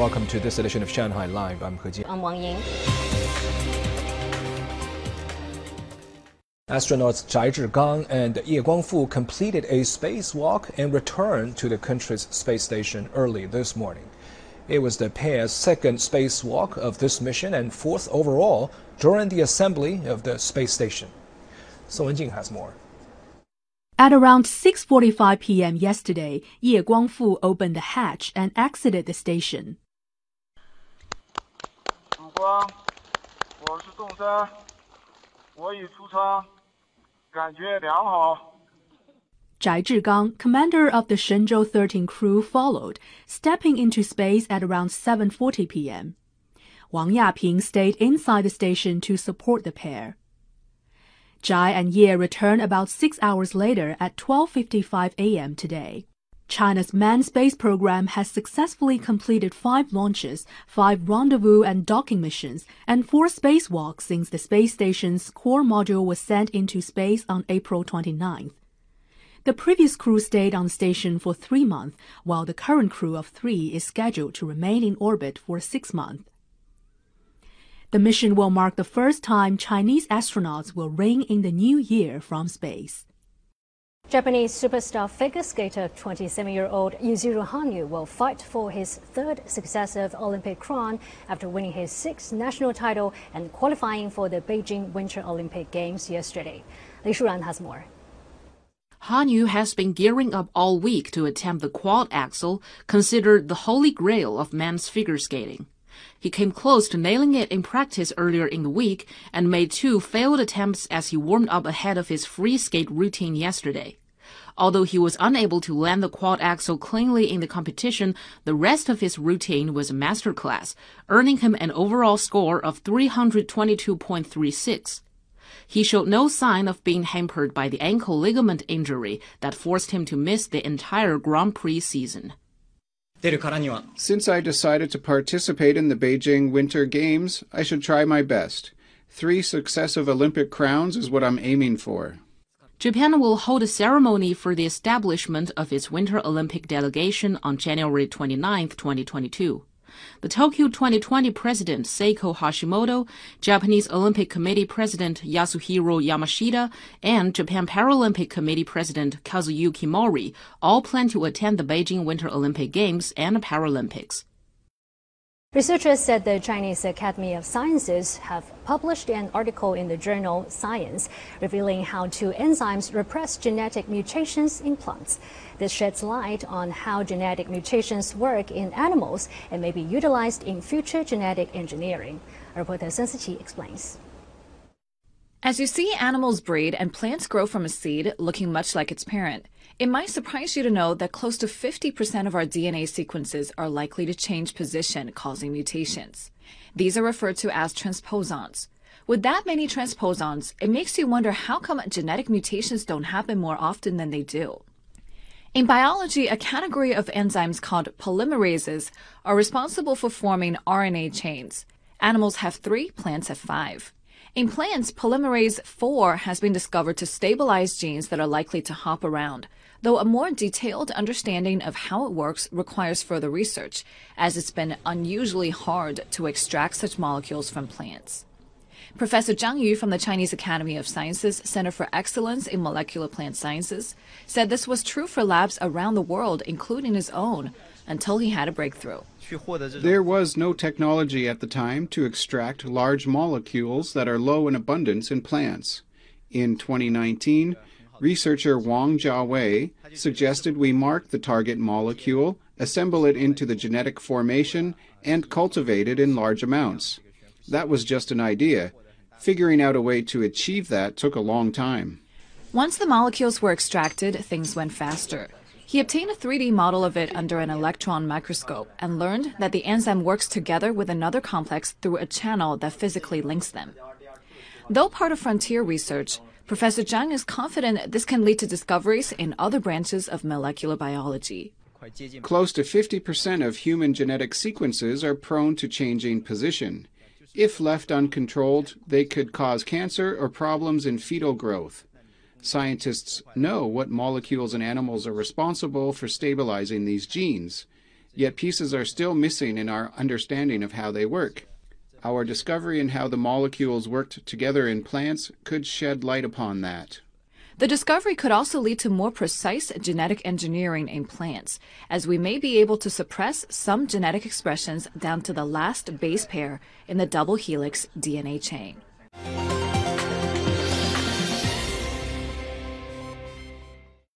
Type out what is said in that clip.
Welcome to this edition of Shanghai Live. I'm He Jin. I'm Wang Ying. Astronauts Zhai Zhigang and Ye Guangfu completed a spacewalk and returned to the country's space station early this morning. It was the pair's second spacewalk of this mission and fourth overall during the assembly of the space station. Song Wenjing has more. At around 6:45 p.m. yesterday, Ye Guangfu opened the hatch and exited the station. 曙光，我是动山，我已出舱，感觉良好。 Zhai Zhigang, commander of the Shenzhou 13 crew, followed, stepping into space at around 7:40 p.m. Wang Yaping stayed inside the station to support the pair. Zhai and Ye returned about six hours later at 12:55 a.m. today. China's manned space program has successfully completed five launches, five rendezvous and docking missions, and four spacewalks since the space station's core module was sent into space on April 29th. The previous crew stayed on station for three months, while the current crew of three is scheduled to remain in orbit for six months. The mission will mark the first time Chinese astronauts will ring in the new year from space. Japanese superstar figure skater 27-year-old Yuzuru Hanyu will fight for his third successive Olympic crown after winning his sixth national title and qualifying for the Beijing Winter Olympic Games yesterday. Li Shuran has more. Hanyu has been gearing up all week to attempt the quad axel, considered the holy grail of men's figure skating. He came close to nailing it in practice earlier in the week and made two failed attempts as he warmed up ahead of his free skate routine yesterday. Although he was unable to land the quad axel cleanly in the competition, the rest of his routine was a masterclass, earning him an overall score of 322.36 he showed no sign of being hampered by the ankle ligament injury that forced him to miss the entire Grand Prix season. Since I decided to participate in the Beijing Winter Games, I should try my best. Three successive Olympic crowns is what I'm aiming for. Japan will hold a ceremony for the establishment of its Winter Olympic delegation on January 29, 2022. The Tokyo 2020 president Seiko Hashimoto, Japanese Olympic Committee president Yasuhiro Yamashita, and Japan Paralympic Committee president Kazuyuki Mori all plan to attend the Beijing Winter Olympic Games and Paralympics. Researchers at the Chinese Academy of Sciences have published an article in the journal Science revealing how two enzymes repress genetic mutations in plants. This sheds light on how genetic mutations work in animals and may be utilized in future genetic engineering. Reporter Sun Siqi explains. As you see animals breed and plants grow from a seed looking much like its parent, it might surprise you to know that close to 50% of our DNA sequences are likely to change position, causing mutations. These are referred to as transposons. With that many transposons, it makes you wonder how come genetic mutations don't happen more often than they do. In biology, a category of enzymes called polymerases are responsible for forming RNA chains. Animals have three, plants have five. In plants, polymerase 4 has been discovered to stabilize genes that are likely to hop around, though a more detailed understanding of how it works requires further research, as it's been unusually hard to extract such molecules from plants. Professor Zhang Yu from the Chinese Academy of Sciences Center for Excellence in Molecular Plant Sciences said this was true for labs around the world, including his own, until he had a breakthrough. There was no technology at the time to extract large molecules that are low in abundance in plants. In 2019, researcher Wang Jiawei suggested we mark the target molecule, assemble it into the genetic formation, and cultivate it in large amounts. That was just an idea. Figuring out a way to achieve that took a long time. Once the molecules were extracted, things went faster. He obtained a 3D model of it under an electron microscope and learned that the enzyme works together with another complex through a channel that physically links them. Though part of frontier research, Professor Zhang is confident this can lead to discoveries in other branches of molecular biology. Close to 50% of human genetic sequences are prone to changing position. If left uncontrolled, they could cause cancer or problems in fetal growth. Scientists know what molecules in animals are responsible for stabilizing these genes, yet pieces are still missing in our understanding of how they work. Our discovery in how the molecules worked together in plants could shed light upon that. The discovery could also lead to more precise genetic engineering in plants, as we may be able to suppress some genetic expressions down to the last base pair in the double helix DNA chain.